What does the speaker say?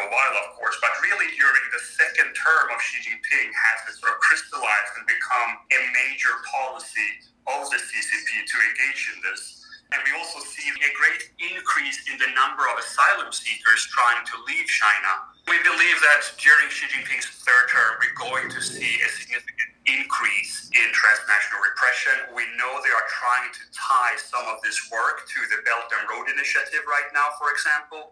a while, of course, but really during the second term of Xi Jinping has it sort of crystallized and become a major policy of the CCP to engage in this. And we also see a great increase in the number of asylum seekers trying to leave China. We believe that during Xi Jinping's third term, we're going to see a significant increase in transnational repression. We know they are trying to tie some of this work to the Belt and Road Initiative right now, for example.